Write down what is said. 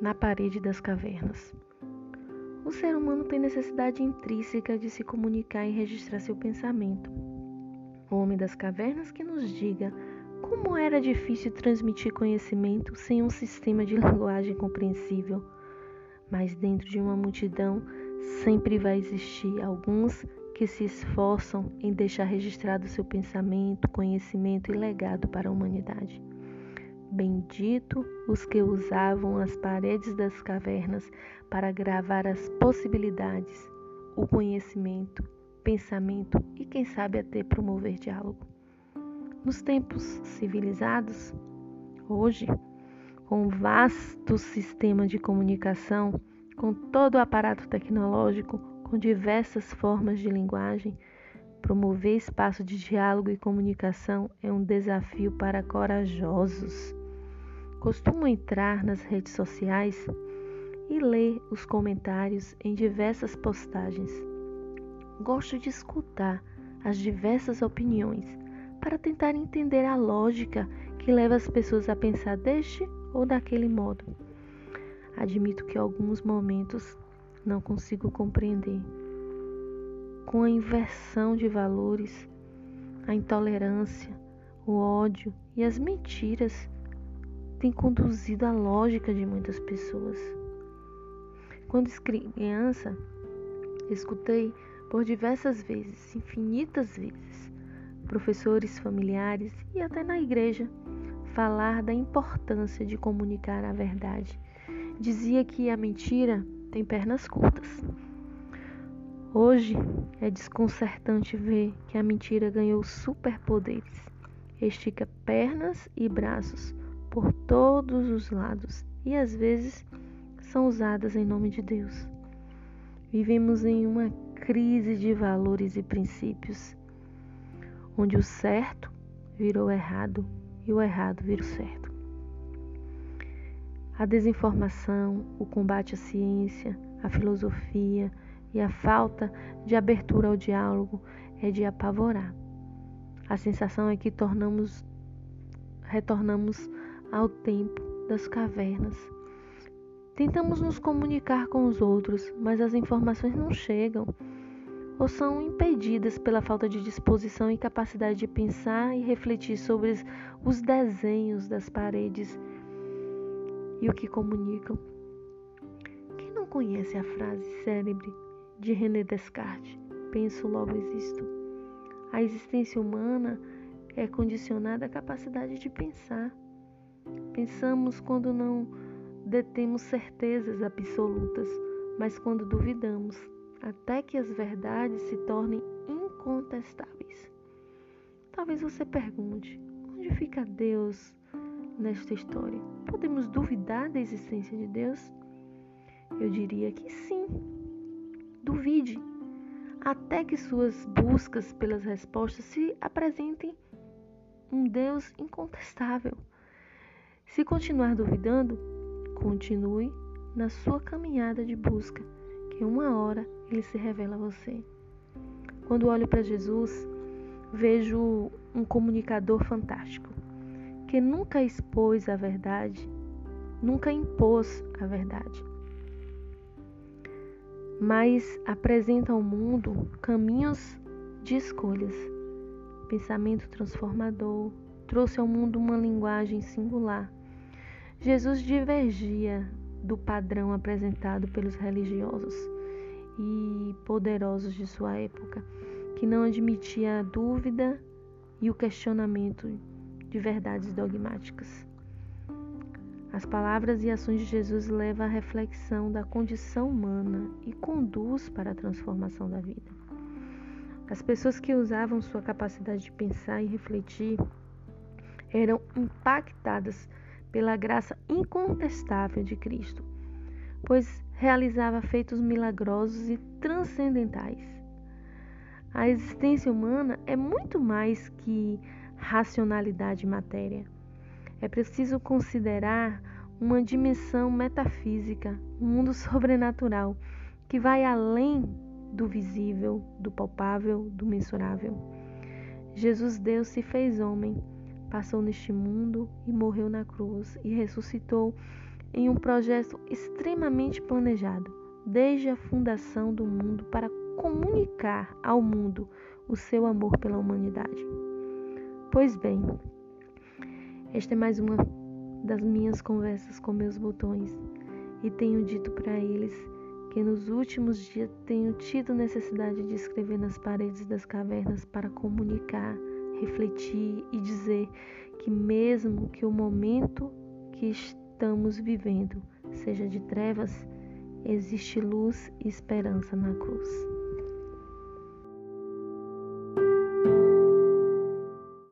na parede das cavernas. O ser humano tem necessidade intrínseca de se comunicar e registrar seu pensamento. O homem das cavernas que nos diga como era difícil transmitir conhecimento sem um sistema de linguagem compreensível. Mas dentro de uma multidão sempre vai existir alguns que se esforçam em deixar registrado seu pensamento, conhecimento e legado para a humanidade. Bendito os que usavam as paredes das cavernas para gravar as possibilidades, o conhecimento, pensamento e, quem sabe, até promover diálogo. Nos tempos civilizados, hoje, com um vasto sistema de comunicação, com todo o aparato tecnológico, com diversas formas de linguagem, promover espaço de diálogo e comunicação é um desafio para corajosos. Costumo entrar nas redes sociais e ler os comentários em diversas postagens. Gosto de escutar as diversas opiniões para tentar entender a lógica que leva as pessoas a pensar deste ou daquele modo. Admito que alguns momentos não consigo compreender. Com a inversão de valores, a intolerância, o ódio e as mentiras têm conduzido a lógica de muitas pessoas. Quando criança, escutei por diversas vezes, infinitas vezes, professores, familiares e até na igreja falar da importância de comunicar a verdade. Dizia que a mentira tem pernas curtas. Hoje é desconcertante ver que a mentira ganhou superpoderes. Estica pernas e braços por todos os lados e às vezes são usadas em nome de Deus. Vivemos em uma crise de valores e princípios onde o certo virou errado e o errado virou certo. A desinformação, o combate à ciência, a filosofia e a falta de abertura ao diálogo é de apavorar. A sensação é que tornamos, retornamos ao tempo das cavernas. Tentamos nos comunicar com os outros, mas as informações não chegam ou são impedidas pela falta de disposição e capacidade de pensar e refletir sobre os desenhos das paredes e o que comunicam. Quem não conhece a frase célebre de René Descartes? Penso, logo existo. A existência humana é condicionada à capacidade de pensar. Pensamos quando não detemos certezas absolutas, mas quando duvidamos até que as verdades se tornem incontestáveis. Talvez você pergunte: onde fica Deus nesta história? Podemos duvidar da existência de Deus? Eu diria que sim. Duvide, até que suas buscas pelas respostas se apresentem um Deus incontestável. Se continuar duvidando, continue na sua caminhada de busca em uma hora ele se revela a você. Quando olho para Jesus, vejo um comunicador fantástico, que nunca expôs a verdade, nunca impôs a verdade, mas apresenta ao mundo caminhos de escolhas. Pensamento transformador, trouxe ao mundo uma linguagem singular. Jesus divergia do padrão apresentado pelos religiosos e poderosos de sua época, que não admitia a dúvida e o questionamento de verdades dogmáticas. As palavras e ações de Jesus levam à reflexão da condição humana e conduz para a transformação da vida. As pessoas que usavam sua capacidade de pensar e refletir eram impactadas pela graça incontestável de Cristo, pois realizava feitos milagrosos e transcendentais. A existência humana é muito mais que racionalidade e matéria. É preciso considerar uma dimensão metafísica, um mundo sobrenatural que vai além do visível, do palpável, do mensurável. Jesus Deus se fez homem passou neste mundo e morreu na cruz e ressuscitou em um projeto extremamente planejado, desde a fundação do mundo, para comunicar ao mundo o seu amor pela humanidade. Pois bem, esta é mais uma das minhas conversas com meus botões e tenho dito para eles que nos últimos dias tenho tido necessidade de escrever nas paredes das cavernas para comunicar, refletir e dizer que, mesmo que o momento que estamos vivendo seja de trevas, existe luz e esperança na cruz.